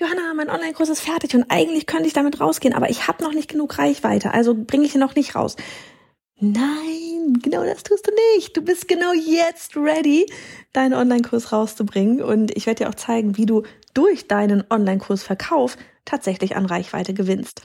Johanna, mein Online-Kurs ist fertig und eigentlich könnte ich damit rausgehen, aber ich habe noch nicht genug Reichweite, also bringe ich ihn noch nicht raus. Nein, genau das tust du nicht. Du bist genau jetzt ready, deinen Online-Kurs rauszubringen. Und ich werde dir auch zeigen, wie du durch deinen Online-Kursverkauf tatsächlich an Reichweite gewinnst.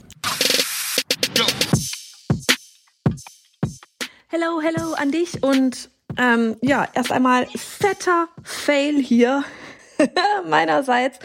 Hello, hello an dich und ähm, ja, erst einmal fetter Fail hier meinerseits.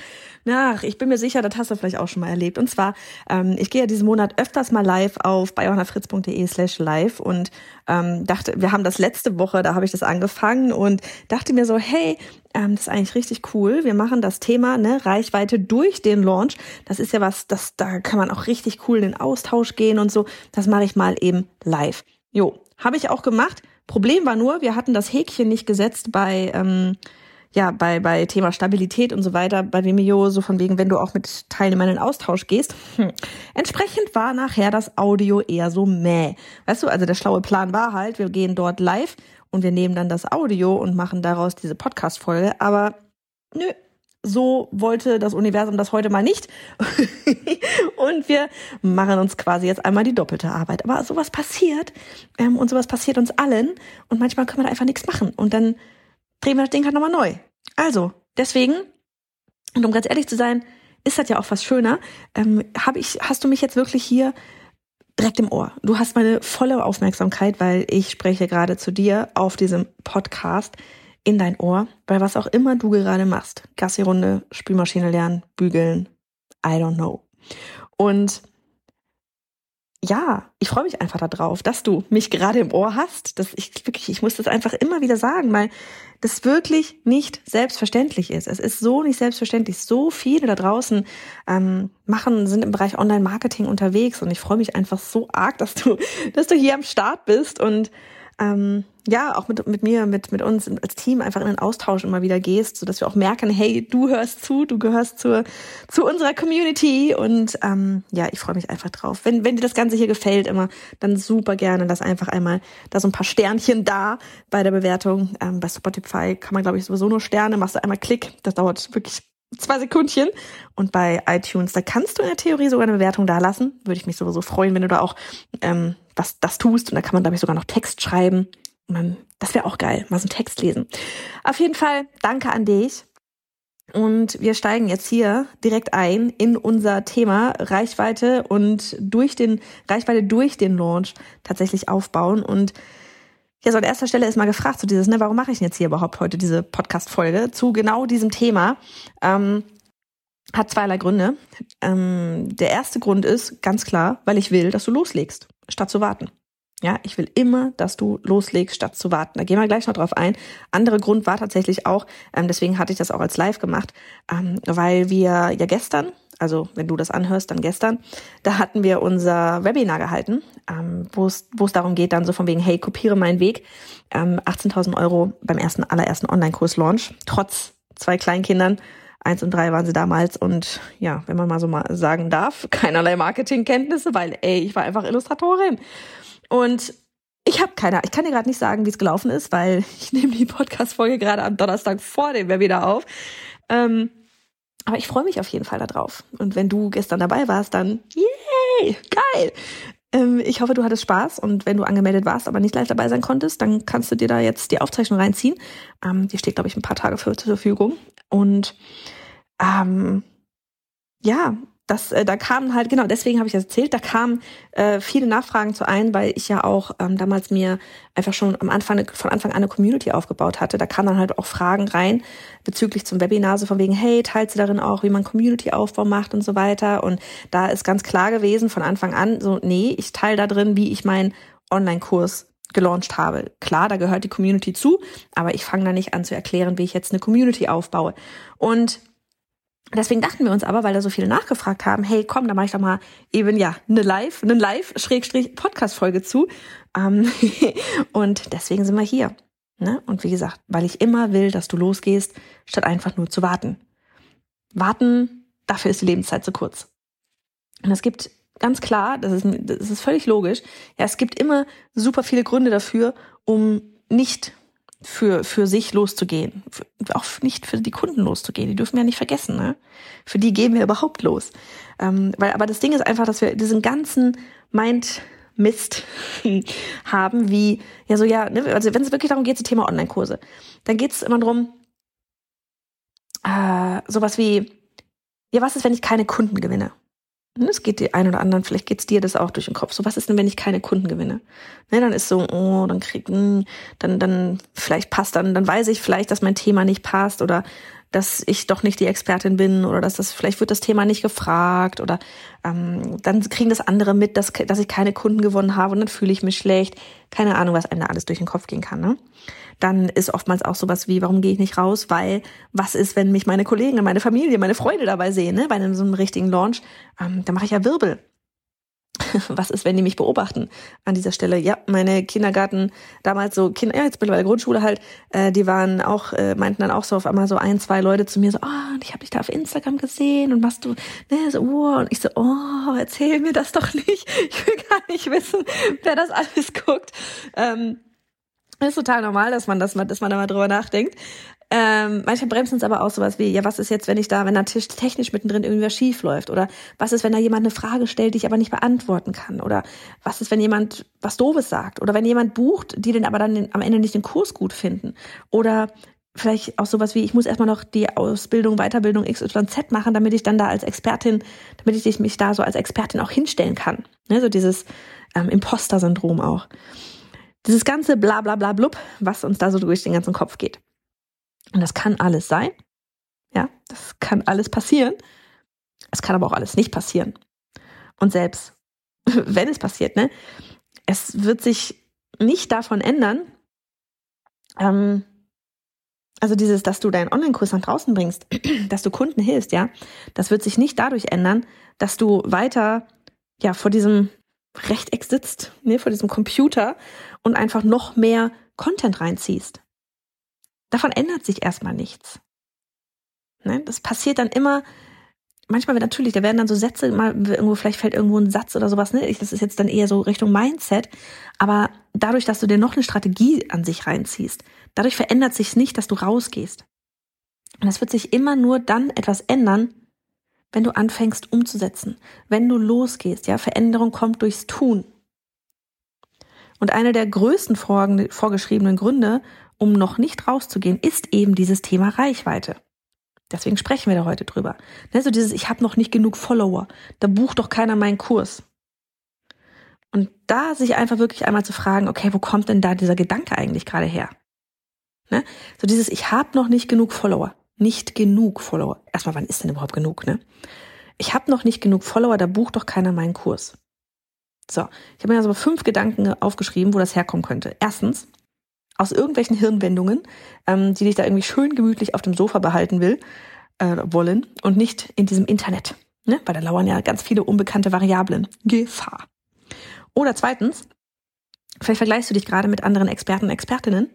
Ach, ich bin mir sicher, das hast du vielleicht auch schon mal erlebt. Und zwar, ähm, ich gehe ja diesen Monat öfters mal live auf bayonafritz.de slash live und ähm, dachte, wir haben das letzte Woche, da habe ich das angefangen und dachte mir so, hey, ähm, das ist eigentlich richtig cool. Wir machen das Thema ne, Reichweite durch den Launch. Das ist ja was, das, da kann man auch richtig cool in den Austausch gehen und so. Das mache ich mal eben live. Jo, habe ich auch gemacht. Problem war nur, wir hatten das Häkchen nicht gesetzt bei, ähm, ja, bei, bei Thema Stabilität und so weiter, bei Vimeo, so von wegen, wenn du auch mit Teilnehmern in Austausch gehst. Hm. Entsprechend war nachher das Audio eher so mäh. Weißt du, also der schlaue Plan war halt, wir gehen dort live und wir nehmen dann das Audio und machen daraus diese Podcast-Folge. Aber nö, so wollte das Universum das heute mal nicht. und wir machen uns quasi jetzt einmal die doppelte Arbeit. Aber sowas passiert ähm, und sowas passiert uns allen und manchmal können wir da einfach nichts machen und dann drehen wir das Ding halt nochmal neu. Also, deswegen, und um ganz ehrlich zu sein, ist das ja auch fast schöner, ähm, hab ich, hast du mich jetzt wirklich hier direkt im Ohr. Du hast meine volle Aufmerksamkeit, weil ich spreche gerade zu dir auf diesem Podcast in dein Ohr, bei was auch immer du gerade machst. Gassi-Runde, Spülmaschine lernen, bügeln, I don't know. Und ja, ich freue mich einfach darauf, dass du mich gerade im Ohr hast. Dass ich wirklich, ich muss das einfach immer wieder sagen, weil das wirklich nicht selbstverständlich ist. Es ist so nicht selbstverständlich. So viele da draußen ähm, machen, sind im Bereich Online-Marketing unterwegs und ich freue mich einfach so arg, dass du, dass du hier am Start bist und ähm, ja, auch mit, mit mir, mit, mit uns als Team einfach in den Austausch immer wieder gehst, so dass wir auch merken, hey, du hörst zu, du gehörst zur, zu unserer Community und ähm, ja, ich freue mich einfach drauf. Wenn, wenn dir das Ganze hier gefällt, immer, dann super gerne, lass einfach einmal da so ein paar Sternchen da bei der Bewertung. Ähm, bei Spotify kann man, glaube ich, sowieso nur Sterne, machst du einmal Klick, das dauert wirklich zwei Sekündchen. Und bei iTunes, da kannst du in der Theorie sogar eine Bewertung da lassen. Würde ich mich sowieso freuen, wenn du da auch ähm, was das tust. Und da kann man, glaube ich, sogar noch Text schreiben. Man, das wäre auch geil, mal so einen Text lesen. Auf jeden Fall, danke an dich. Und wir steigen jetzt hier direkt ein in unser Thema Reichweite und durch den, Reichweite durch den Launch tatsächlich aufbauen. Und ja, so an erster Stelle ist mal gefragt, so dieses, ne, warum mache ich jetzt hier überhaupt heute diese Podcast-Folge zu genau diesem Thema? Ähm, hat zweierlei Gründe. Ähm, der erste Grund ist ganz klar, weil ich will, dass du loslegst, statt zu warten. Ja, ich will immer, dass du loslegst, statt zu warten. Da gehen wir gleich noch drauf ein. Andere Grund war tatsächlich auch, ähm, deswegen hatte ich das auch als Live gemacht, ähm, weil wir ja gestern, also wenn du das anhörst, dann gestern, da hatten wir unser Webinar gehalten, ähm, wo es wo es darum geht, dann so von wegen, hey, kopiere meinen Weg, ähm, 18.000 Euro beim ersten allerersten Online-Kurs-Launch, trotz zwei Kleinkindern. Eins und drei waren sie damals und ja, wenn man mal so mal sagen darf, keinerlei Marketingkenntnisse, weil ey, ich war einfach Illustratorin. Und ich habe keine, ich kann dir gerade nicht sagen, wie es gelaufen ist, weil ich nehme die Podcast-Folge gerade am Donnerstag vor dem Webinar auf. Ähm, aber ich freue mich auf jeden Fall darauf. Und wenn du gestern dabei warst, dann yay, geil. Ähm, ich hoffe, du hattest Spaß und wenn du angemeldet warst, aber nicht live dabei sein konntest, dann kannst du dir da jetzt die Aufzeichnung reinziehen. Ähm, die steht, glaube ich, ein paar Tage für, zur Verfügung. Und ähm, ja, das, äh, da kamen halt, genau, deswegen habe ich das erzählt, da kamen äh, viele Nachfragen zu ein, weil ich ja auch ähm, damals mir einfach schon am Anfang, von Anfang an eine Community aufgebaut hatte. Da kamen dann halt auch Fragen rein bezüglich zum Webinar, so von wegen, hey, teilst du darin auch, wie man Community-Aufbau macht und so weiter. Und da ist ganz klar gewesen von Anfang an, so, nee, ich teile da drin, wie ich meinen Online-Kurs gelauncht habe. Klar, da gehört die Community zu, aber ich fange da nicht an zu erklären, wie ich jetzt eine Community aufbaue. Und Deswegen dachten wir uns aber, weil da so viele nachgefragt haben, hey, komm, da mache ich doch mal eben ja eine Live, eine Live-Podcast-Folge zu. Ähm, und deswegen sind wir hier. Ne? Und wie gesagt, weil ich immer will, dass du losgehst, statt einfach nur zu warten. Warten, dafür ist die Lebenszeit zu kurz. Und es gibt ganz klar, das ist, das ist völlig logisch, ja, es gibt immer super viele Gründe dafür, um nicht für, für sich loszugehen. Für, auch nicht für die Kunden loszugehen. Die dürfen wir ja nicht vergessen. Ne? Für die gehen wir überhaupt los. Ähm, weil, aber das Ding ist einfach, dass wir diesen ganzen Mind Mist haben, wie, ja, so, ja, ne, also wenn es wirklich darum geht, das Thema Online-Kurse, dann geht es immer darum, äh, sowas wie, ja, was ist, wenn ich keine Kunden gewinne? Es geht die ein oder anderen, vielleicht geht's dir das auch durch den Kopf. So, was ist denn, wenn ich keine Kunden gewinne? Ne, dann ist so, oh, dann krieg, hm, dann, dann, vielleicht passt dann, dann weiß ich vielleicht, dass mein Thema nicht passt oder dass ich doch nicht die Expertin bin oder dass das vielleicht wird das Thema nicht gefragt oder ähm, dann kriegen das andere mit, dass, dass ich keine Kunden gewonnen habe und dann fühle ich mich schlecht. Keine Ahnung, was einem da alles durch den Kopf gehen kann. Ne? Dann ist oftmals auch sowas wie, warum gehe ich nicht raus? Weil was ist, wenn mich meine Kollegen, meine Familie, meine Freunde dabei sehen, ne? bei einem so einem richtigen Launch? Ähm, da mache ich ja Wirbel. was ist, wenn die mich beobachten an dieser Stelle? Ja, meine Kindergarten, damals so Kinder, ja, jetzt mittlerweile Grundschule halt, äh, die waren auch, äh, meinten dann auch so auf einmal so ein, zwei Leute zu mir so, ah, oh, ich habe dich da auf Instagram gesehen und machst du, ne, so, oh, und ich so, oh, erzähl mir das doch nicht. Ich will gar nicht wissen, wer das alles guckt. Ähm, ist total normal, dass man das mal, dass man da mal drüber nachdenkt. Ähm, manche bremsen es aber auch sowas wie, ja, was ist jetzt, wenn ich da, wenn da technisch mittendrin irgendwas schief läuft? Oder was ist, wenn da jemand eine Frage stellt, die ich aber nicht beantworten kann? Oder was ist, wenn jemand was Doofes sagt? Oder wenn jemand bucht, die den aber dann den, am Ende nicht den Kurs gut finden? Oder vielleicht auch sowas wie, ich muss erstmal noch die Ausbildung, Weiterbildung XYZ machen, damit ich dann da als Expertin, damit ich mich da so als Expertin auch hinstellen kann. Ne, so dieses ähm, Imposter-Syndrom auch. Dieses ganze bla bla bla blub, was uns da so durch den ganzen Kopf geht. Und das kann alles sein. Ja, das kann alles passieren. Es kann aber auch alles nicht passieren. Und selbst wenn es passiert, ne, es wird sich nicht davon ändern, ähm, also dieses, dass du deinen Online-Kurs nach draußen bringst, dass du Kunden hilfst, ja, das wird sich nicht dadurch ändern, dass du weiter, ja, vor diesem Rechteck sitzt, ne, vor diesem Computer und einfach noch mehr Content reinziehst. Davon ändert sich erstmal nichts. Ne? Das passiert dann immer, manchmal natürlich, da werden dann so Sätze, mal irgendwo, vielleicht fällt irgendwo ein Satz oder sowas, ne? Das ist jetzt dann eher so Richtung Mindset. Aber dadurch, dass du dir noch eine Strategie an sich reinziehst, dadurch verändert sich nicht, dass du rausgehst. Und es wird sich immer nur dann etwas ändern, wenn du anfängst umzusetzen, wenn du losgehst, ja, Veränderung kommt durchs Tun. Und einer der größten vorgeschriebenen Gründe, um noch nicht rauszugehen, ist eben dieses Thema Reichweite. Deswegen sprechen wir da heute drüber. Ne, so dieses, ich habe noch nicht genug Follower, da bucht doch keiner meinen Kurs. Und da sich einfach wirklich einmal zu fragen, okay, wo kommt denn da dieser Gedanke eigentlich gerade her? Ne? So dieses, ich habe noch nicht genug Follower. Nicht genug Follower. Erstmal, wann ist denn überhaupt genug, ne? Ich habe noch nicht genug Follower, da bucht doch keiner meinen Kurs. So, ich habe mir also fünf Gedanken aufgeschrieben, wo das herkommen könnte. Erstens, aus irgendwelchen Hirnwendungen, ähm, die dich da irgendwie schön gemütlich auf dem Sofa behalten will, äh, wollen und nicht in diesem Internet. Ne? Weil da lauern ja ganz viele unbekannte Variablen. Gefahr. Oder zweitens, vielleicht vergleichst du dich gerade mit anderen Experten und Expertinnen,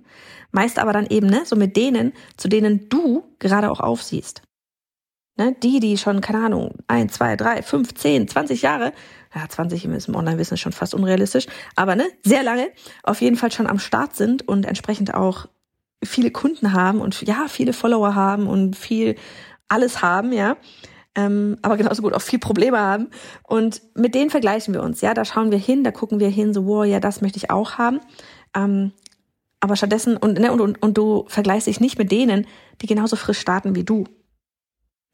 meist aber dann eben ne, so mit denen, zu denen du gerade auch aufsiehst. Ne? Die, die schon, keine Ahnung, ein, zwei, drei, fünf, zehn, zwanzig Jahre ja, 20 im Online-Wissen ist schon fast unrealistisch, aber ne, sehr lange auf jeden Fall schon am Start sind und entsprechend auch viele Kunden haben und ja, viele Follower haben und viel alles haben, ja. Ähm, aber genauso gut auch viel Probleme haben. Und mit denen vergleichen wir uns, ja. Da schauen wir hin, da gucken wir hin, so, wow, ja, das möchte ich auch haben. Ähm, aber stattdessen, und, ne, und, und, und du vergleichst dich nicht mit denen, die genauso frisch starten wie du.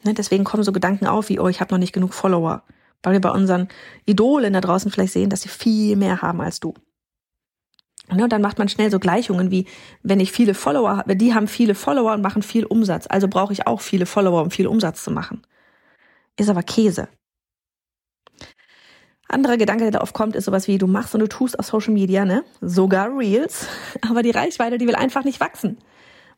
Ne, deswegen kommen so Gedanken auf wie, oh, ich habe noch nicht genug Follower weil wir bei unseren Idolen da draußen vielleicht sehen, dass sie viel mehr haben als du. Und dann macht man schnell so Gleichungen wie, wenn ich viele Follower habe, die haben viele Follower und machen viel Umsatz, also brauche ich auch viele Follower, um viel Umsatz zu machen. Ist aber Käse. Anderer Gedanke, der da oft kommt, ist sowas wie, du machst und du tust auf Social Media, ne? Sogar Reels. Aber die Reichweite, die will einfach nicht wachsen.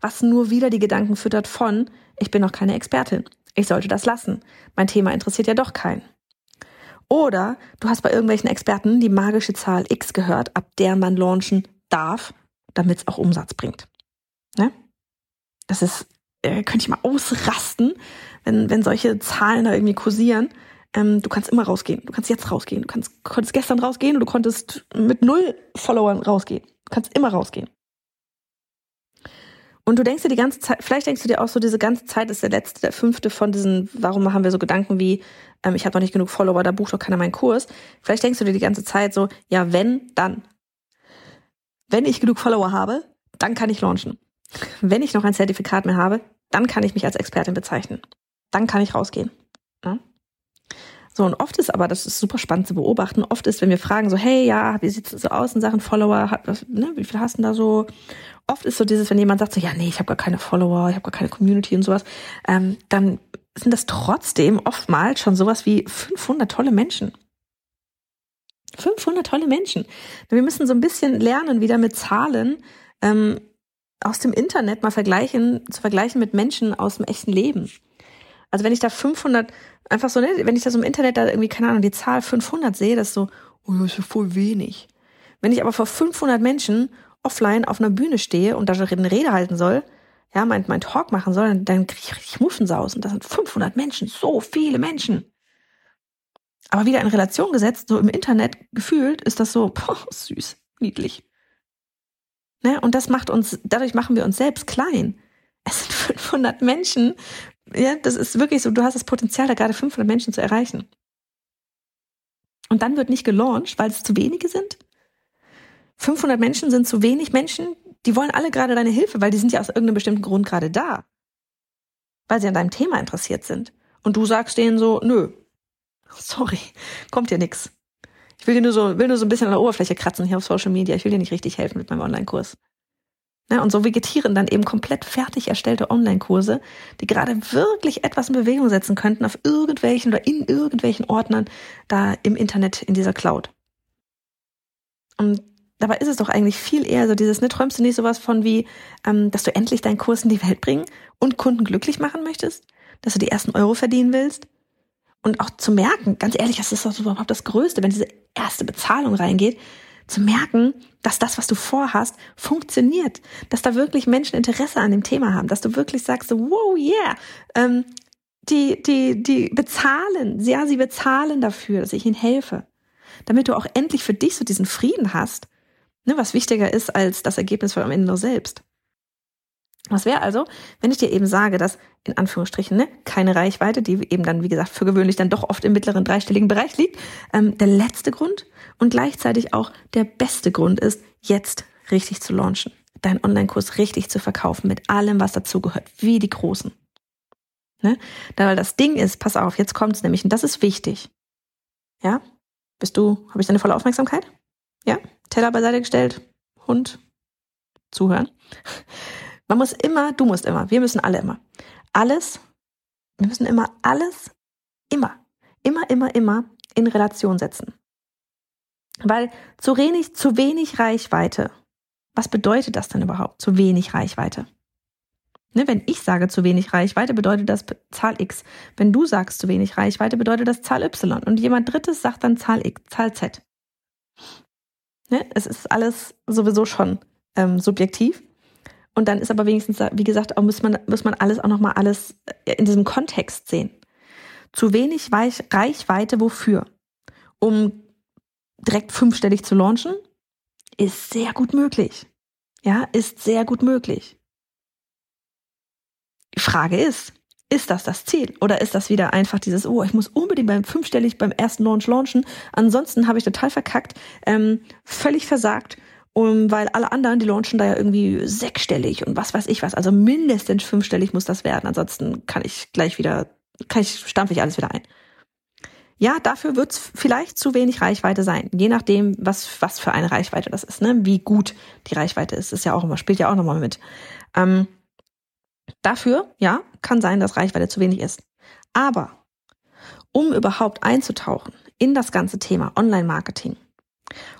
Was nur wieder die Gedanken füttert von, ich bin noch keine Expertin. Ich sollte das lassen. Mein Thema interessiert ja doch keinen. Oder du hast bei irgendwelchen Experten die magische Zahl X gehört, ab der man launchen darf, damit es auch Umsatz bringt. Ne? Das ist, äh, könnte ich mal ausrasten, wenn, wenn solche Zahlen da irgendwie kursieren. Ähm, du kannst immer rausgehen. Du kannst jetzt rausgehen. Du kannst, konntest gestern rausgehen und du konntest mit null Followern rausgehen. Du kannst immer rausgehen. Und du denkst dir die ganze Zeit, vielleicht denkst du dir auch so, diese ganze Zeit ist der letzte, der fünfte von diesen, warum haben wir so Gedanken wie, ähm, ich habe noch nicht genug Follower, da bucht doch keiner meinen Kurs. Vielleicht denkst du dir die ganze Zeit so, ja, wenn, dann. Wenn ich genug Follower habe, dann kann ich launchen. Wenn ich noch ein Zertifikat mehr habe, dann kann ich mich als Expertin bezeichnen. Dann kann ich rausgehen. Ja? So, und oft ist aber, das ist super spannend zu beobachten, oft ist, wenn wir fragen, so, hey, ja, wie sieht's so aus in Sachen Follower, ne, wie viel hast du da so? Oft ist so dieses, wenn jemand sagt so, ja, nee, ich habe gar keine Follower, ich habe gar keine Community und sowas, ähm, dann sind das trotzdem oftmals schon sowas wie 500 tolle Menschen. 500 tolle Menschen. Wir müssen so ein bisschen lernen, wieder mit Zahlen ähm, aus dem Internet mal vergleichen, zu vergleichen mit Menschen aus dem echten Leben. Also wenn ich da 500, einfach so, ne, wenn ich das im Internet da irgendwie, keine Ahnung, die Zahl 500 sehe, das ist so, oh, das ist ja voll wenig. Wenn ich aber vor 500 Menschen offline auf einer Bühne stehe und da eine Rede halten soll, ja, mein, mein Talk machen soll, dann, dann kriege ich richtig Muffensausen. Und das sind 500 Menschen, so viele Menschen. Aber wieder in Relation gesetzt, so im Internet gefühlt, ist das so, boah, süß, niedlich. Ne? Und das macht uns, dadurch machen wir uns selbst klein. Es sind 500 Menschen. Ja, das ist wirklich so, du hast das Potenzial, da gerade 500 Menschen zu erreichen. Und dann wird nicht gelauncht, weil es zu wenige sind. 500 Menschen sind zu wenig Menschen, die wollen alle gerade deine Hilfe, weil die sind ja aus irgendeinem bestimmten Grund gerade da. Weil sie an deinem Thema interessiert sind. Und du sagst denen so, nö, sorry, kommt dir nix. Ich will dir nur so, will nur so ein bisschen an der Oberfläche kratzen hier auf Social Media. Ich will dir nicht richtig helfen mit meinem Online-Kurs. Ja, und so vegetieren dann eben komplett fertig erstellte Online-Kurse, die gerade wirklich etwas in Bewegung setzen könnten auf irgendwelchen oder in irgendwelchen Ordnern da im Internet in dieser Cloud. Und dabei ist es doch eigentlich viel eher so dieses, ne, träumst du nicht sowas von wie, ähm, dass du endlich deinen Kurs in die Welt bringen und Kunden glücklich machen möchtest? Dass du die ersten Euro verdienen willst? Und auch zu merken, ganz ehrlich, das ist doch überhaupt das Größte, wenn diese erste Bezahlung reingeht, zu merken, dass das, was du vorhast, funktioniert, dass da wirklich Menschen Interesse an dem Thema haben, dass du wirklich sagst, so, wow, yeah, ähm, die, die, die bezahlen, ja, sie bezahlen dafür, dass ich ihnen helfe, damit du auch endlich für dich so diesen Frieden hast, ne, was wichtiger ist als das Ergebnis von am Ende nur selbst. Was wäre also, wenn ich dir eben sage, dass in Anführungsstrichen ne, keine Reichweite, die eben dann, wie gesagt, für gewöhnlich dann doch oft im mittleren dreistelligen Bereich liegt, ähm, der letzte Grund und gleichzeitig auch der beste Grund ist, jetzt richtig zu launchen, deinen Online-Kurs richtig zu verkaufen, mit allem, was dazugehört, wie die Großen. Ne? Da, weil das Ding ist, pass auf, jetzt kommt's nämlich, und das ist wichtig. Ja? Bist du, habe ich deine volle Aufmerksamkeit? Ja? Teller beiseite gestellt, Hund, zuhören. Man muss immer, du musst immer, wir müssen alle immer. Alles, wir müssen immer alles, immer, immer, immer, immer in Relation setzen. Weil zu wenig, zu wenig Reichweite, was bedeutet das denn überhaupt? Zu wenig Reichweite. Ne, wenn ich sage zu wenig Reichweite, bedeutet das Zahl X. Wenn du sagst zu wenig Reichweite, bedeutet das Zahl Y. Und jemand Drittes sagt dann Zahl X, Zahl Z. Ne, es ist alles sowieso schon ähm, subjektiv. Und dann ist aber wenigstens, wie gesagt, auch muss man, muss man alles auch nochmal alles äh, in diesem Kontext sehen. Zu wenig Reichweite wofür? Um direkt fünfstellig zu launchen? Ist sehr gut möglich. Ja, ist sehr gut möglich. Die Frage ist, ist das das Ziel? Oder ist das wieder einfach dieses, oh, ich muss unbedingt beim fünfstellig beim ersten Launch launchen, ansonsten habe ich total verkackt, ähm, völlig versagt um, weil alle anderen, die launchen da ja irgendwie sechsstellig und was weiß ich was. Also mindestens fünfstellig muss das werden. Ansonsten kann ich gleich wieder, kann ich, stampfe ich alles wieder ein. Ja, dafür wird es vielleicht zu wenig Reichweite sein. Je nachdem, was, was für eine Reichweite das ist, ne? Wie gut die Reichweite ist, ist ja auch immer, spielt ja auch nochmal mit. Ähm, dafür, ja, kann sein, dass Reichweite zu wenig ist. Aber um überhaupt einzutauchen in das ganze Thema Online-Marketing,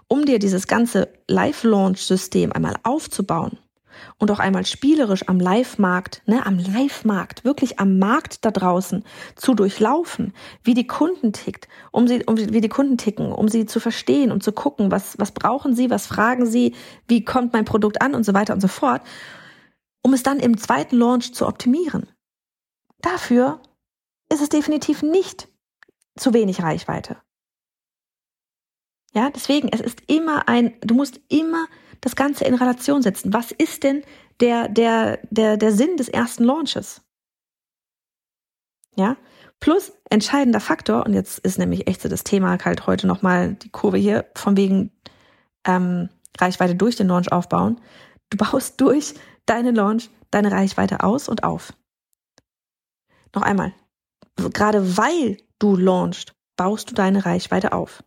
um dir dieses ganze Live-Launch-System einmal aufzubauen und auch einmal spielerisch am Live-Markt, ne, am Live-Markt, wirklich am Markt da draußen zu durchlaufen, wie die Kunden tickt, um sie, um wie die Kunden ticken, um sie zu verstehen und zu gucken, was, was brauchen sie, was fragen sie, wie kommt mein Produkt an und so weiter und so fort, um es dann im zweiten Launch zu optimieren. Dafür ist es definitiv nicht zu wenig Reichweite. Ja, deswegen, es ist immer ein, du musst immer das Ganze in Relation setzen. Was ist denn der, der, der, der Sinn des ersten Launches? Ja, plus entscheidender Faktor, und jetzt ist nämlich echt so das Thema halt heute nochmal die Kurve hier, von wegen ähm, Reichweite durch den Launch aufbauen. Du baust durch deinen Launch deine Reichweite aus und auf. Noch einmal, gerade weil du launchst, baust du deine Reichweite auf.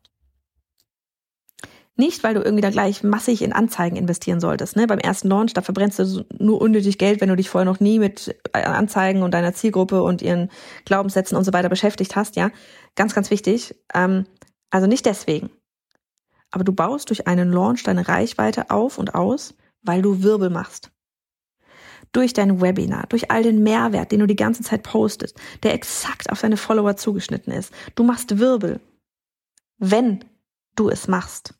Nicht, weil du irgendwie da gleich massig in Anzeigen investieren solltest. Ne? Beim ersten Launch, da verbrennst du nur unnötig Geld, wenn du dich vorher noch nie mit äh, Anzeigen und deiner Zielgruppe und ihren Glaubenssätzen und so weiter beschäftigt hast. Ja, ganz, ganz wichtig. Ähm, also nicht deswegen. Aber du baust durch einen Launch deine Reichweite auf und aus, weil du Wirbel machst. Durch dein Webinar, durch all den Mehrwert, den du die ganze Zeit postest, der exakt auf deine Follower zugeschnitten ist. Du machst Wirbel, wenn du es machst.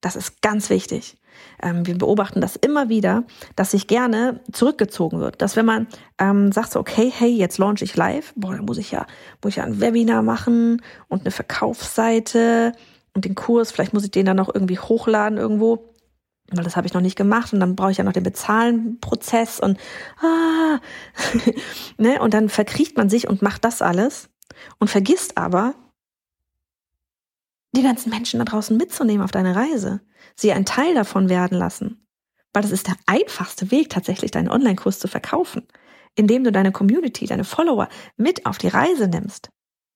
Das ist ganz wichtig. Ähm, wir beobachten das immer wieder, dass sich gerne zurückgezogen wird. Dass wenn man ähm, sagt so, okay, hey, jetzt launch ich live, boah, dann muss ich ja, muss ich ja ein Webinar machen und eine Verkaufsseite und den Kurs, vielleicht muss ich den dann noch irgendwie hochladen irgendwo weil das habe ich noch nicht gemacht und dann brauche ich ja noch den Bezahlen-Prozess und ah, ne? und dann verkriecht man sich und macht das alles und vergisst aber, die ganzen Menschen da draußen mitzunehmen auf deine Reise, sie ein Teil davon werden lassen. Weil das ist der einfachste Weg, tatsächlich deinen Online-Kurs zu verkaufen, indem du deine Community, deine Follower mit auf die Reise nimmst,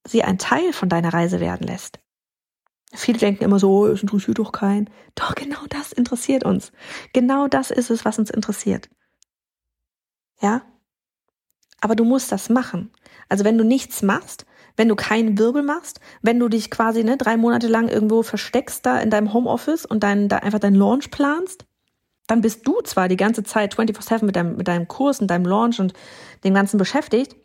sie ein Teil von deiner Reise werden lässt. Viele denken immer so, es interessiert doch keinen. Doch genau das interessiert uns. Genau das ist es, was uns interessiert. Ja? Aber du musst das machen. Also wenn du nichts machst, wenn du keinen Wirbel machst, wenn du dich quasi ne, drei Monate lang irgendwo versteckst da in deinem Homeoffice und dein, da einfach deinen Launch planst, dann bist du zwar die ganze Zeit 24-7 mit deinem, mit deinem Kurs und deinem Launch und dem Ganzen beschäftigt,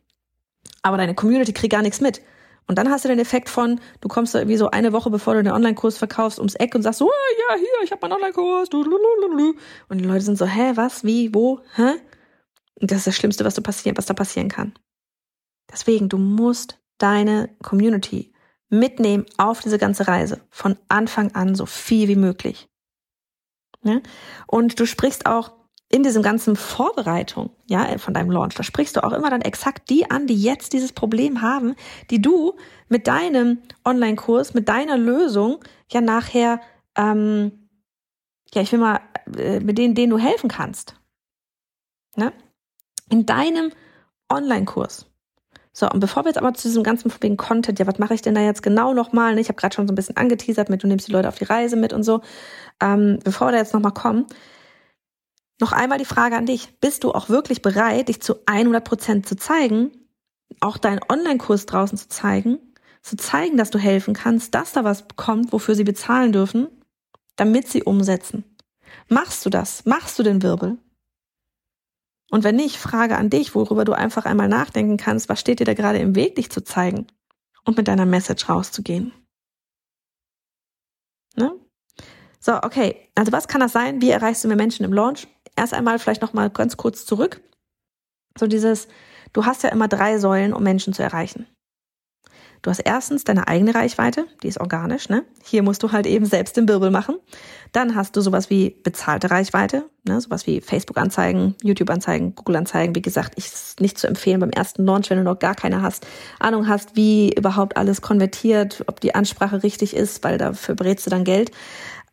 aber deine Community kriegt gar nichts mit. Und dann hast du den Effekt von, du kommst irgendwie so eine Woche, bevor du den Online-Kurs verkaufst, ums Eck und sagst so, oh, ja, hier, ich habe meinen Online-Kurs. Und die Leute sind so, hä, was, wie, wo, hä? Und das ist das Schlimmste, was, du passieren, was da passieren kann. Deswegen, du musst deine Community mitnehmen auf diese ganze Reise. Von Anfang an so viel wie möglich. Ja? Und du sprichst auch in diesem ganzen Vorbereitung, ja, von deinem Launch, da sprichst du auch immer dann exakt die an, die jetzt dieses Problem haben, die du mit deinem Online-Kurs, mit deiner Lösung ja nachher, ähm, ja, ich will mal, äh, mit denen, denen du helfen kannst. Ne? In deinem Online-Kurs. So, und bevor wir jetzt aber zu diesem ganzen wegen Content, ja, was mache ich denn da jetzt genau nochmal? Ne? Ich habe gerade schon so ein bisschen angeteasert mit, du nimmst die Leute auf die Reise mit und so. Ähm, bevor wir da jetzt nochmal kommen, noch einmal die Frage an dich. Bist du auch wirklich bereit, dich zu 100 Prozent zu zeigen, auch deinen Online-Kurs draußen zu zeigen, zu zeigen, dass du helfen kannst, dass da was kommt, wofür sie bezahlen dürfen, damit sie umsetzen? Machst du das? Machst du den Wirbel? Und wenn nicht, Frage an dich, worüber du einfach einmal nachdenken kannst, was steht dir da gerade im Weg, dich zu zeigen und mit deiner Message rauszugehen? Ne? So, okay. Also was kann das sein? Wie erreichst du mehr Menschen im Launch? Erst einmal vielleicht noch mal ganz kurz zurück. So dieses, du hast ja immer drei Säulen, um Menschen zu erreichen. Du hast erstens deine eigene Reichweite, die ist organisch, ne? Hier musst du halt eben selbst den Wirbel machen. Dann hast du sowas wie bezahlte Reichweite, ne? Sowas wie Facebook-Anzeigen, YouTube-Anzeigen, Google-Anzeigen. Wie gesagt, ich ist nicht zu empfehlen beim ersten Launch, wenn du noch gar keine hast, Ahnung hast, wie überhaupt alles konvertiert, ob die Ansprache richtig ist, weil dafür brätst du dann Geld.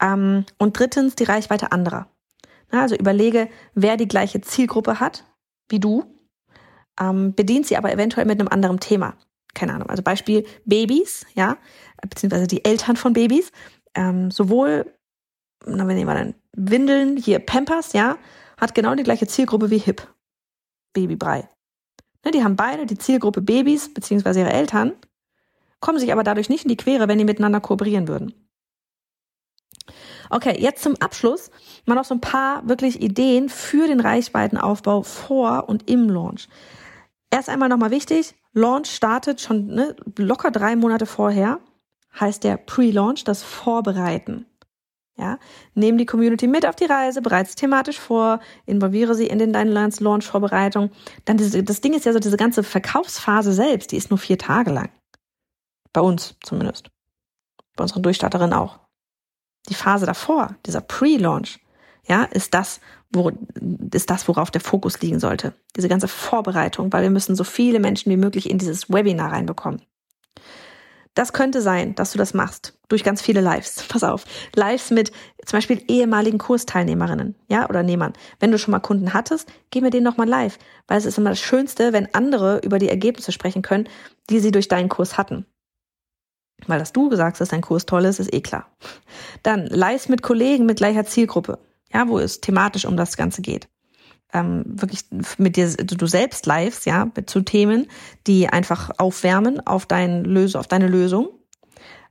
Ähm, und drittens die Reichweite anderer. Also überlege, wer die gleiche Zielgruppe hat wie du, ähm, bedient sie aber eventuell mit einem anderen Thema keine Ahnung, also Beispiel Babys, ja, beziehungsweise die Eltern von Babys, ähm, sowohl, na, wir nehmen wir dann Windeln, hier Pampers, ja, hat genau die gleiche Zielgruppe wie HIP, Babybrei. Ne, die haben beide die Zielgruppe Babys, beziehungsweise ihre Eltern, kommen sich aber dadurch nicht in die Quere, wenn die miteinander kooperieren würden. Okay, jetzt zum Abschluss mal noch so ein paar wirklich Ideen für den Reichweitenaufbau vor und im Launch. Erst einmal nochmal wichtig, Launch startet schon ne, locker drei Monate vorher, heißt der Pre-Launch, das Vorbereiten. Ja, nehmen die Community mit auf die Reise, bereits thematisch vor, involviere sie in den deinen Launch Vorbereitung. Dann diese, das Ding ist ja so, diese ganze Verkaufsphase selbst, die ist nur vier Tage lang. Bei uns zumindest. Bei unseren Durchstarterinnen auch. Die Phase davor, dieser Pre-Launch, ja, ist das, wo, ist das, worauf der Fokus liegen sollte. Diese ganze Vorbereitung, weil wir müssen so viele Menschen wie möglich in dieses Webinar reinbekommen. Das könnte sein, dass du das machst durch ganz viele Lives. Pass auf, Lives mit zum Beispiel ehemaligen Kursteilnehmerinnen, ja oder Nehmern. Wenn du schon mal Kunden hattest, geh mir den nochmal live, weil es ist immer das Schönste, wenn andere über die Ergebnisse sprechen können, die sie durch deinen Kurs hatten. Weil dass du gesagt hast, dass dein Kurs toll ist, ist eh klar. Dann Lives mit Kollegen mit gleicher Zielgruppe, ja, wo es thematisch um das Ganze geht ähm, wirklich mit dir du selbst lives, ja, zu Themen, die einfach aufwärmen auf dein Löse, auf deine Lösung.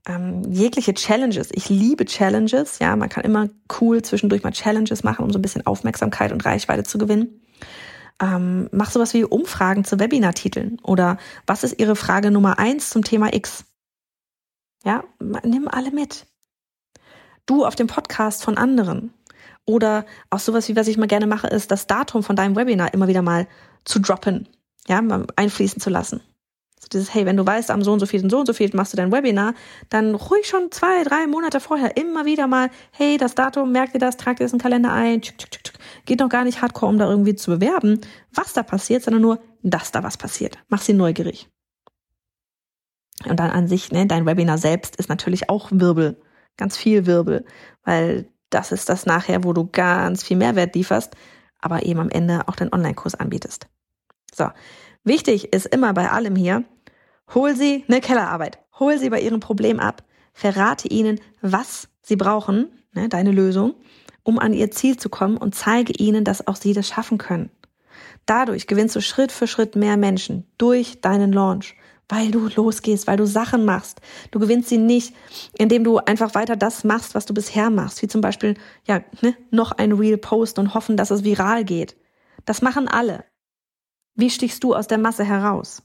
Ähm, jegliche Challenges. Ich liebe Challenges, ja, man kann immer cool zwischendurch mal Challenges machen, um so ein bisschen Aufmerksamkeit und Reichweite zu gewinnen. Ähm, mach sowas wie Umfragen zu Webinartiteln oder was ist Ihre Frage Nummer eins zum Thema X? Ja, nimm alle mit. Du auf dem Podcast von anderen. Oder auch sowas wie, was ich mal gerne mache, ist das Datum von deinem Webinar immer wieder mal zu droppen, ja, mal einfließen zu lassen. So dieses, hey, wenn du weißt, am so und so viel und so und so viel machst du dein Webinar, dann ruhig schon zwei, drei Monate vorher immer wieder mal, hey, das Datum, merkt ihr das, tragt ihr das in den Kalender ein, tschuk, tschuk, tschuk. geht noch gar nicht hardcore, um da irgendwie zu bewerben, was da passiert, sondern nur, dass da was passiert. Mach sie neugierig. Und dann an sich, ne, dein Webinar selbst ist natürlich auch Wirbel, ganz viel Wirbel, weil das ist das nachher, wo du ganz viel Mehrwert lieferst, aber eben am Ende auch deinen Online-Kurs anbietest. So. Wichtig ist immer bei allem hier, hol sie eine Kellerarbeit. Hol sie bei ihrem Problem ab. Verrate ihnen, was sie brauchen, ne, deine Lösung, um an ihr Ziel zu kommen und zeige ihnen, dass auch sie das schaffen können. Dadurch gewinnst du Schritt für Schritt mehr Menschen durch deinen Launch weil du losgehst, weil du Sachen machst. Du gewinnst sie nicht, indem du einfach weiter das machst, was du bisher machst, wie zum Beispiel ja ne, noch ein Real Post und hoffen, dass es viral geht. Das machen alle. Wie stichst du aus der Masse heraus?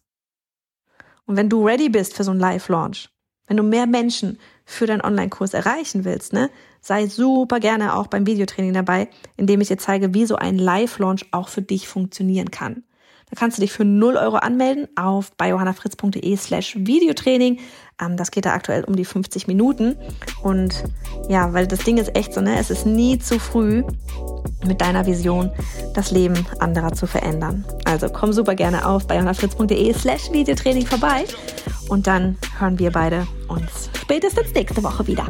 Und wenn du ready bist für so einen Live-Launch, wenn du mehr Menschen für deinen Online-Kurs erreichen willst, ne, sei super gerne auch beim Videotraining dabei, indem ich dir zeige, wie so ein Live-Launch auch für dich funktionieren kann. Da kannst du dich für 0 Euro anmelden auf biohannafritz.de slash Videotraining. Ähm, das geht da aktuell um die 50 Minuten. Und ja, weil das Ding ist echt so, ne? Es ist nie zu früh, mit deiner Vision das Leben anderer zu verändern. Also komm super gerne auf biohannafritz.de slash Videotraining vorbei. Und dann hören wir beide uns spätestens nächste Woche wieder.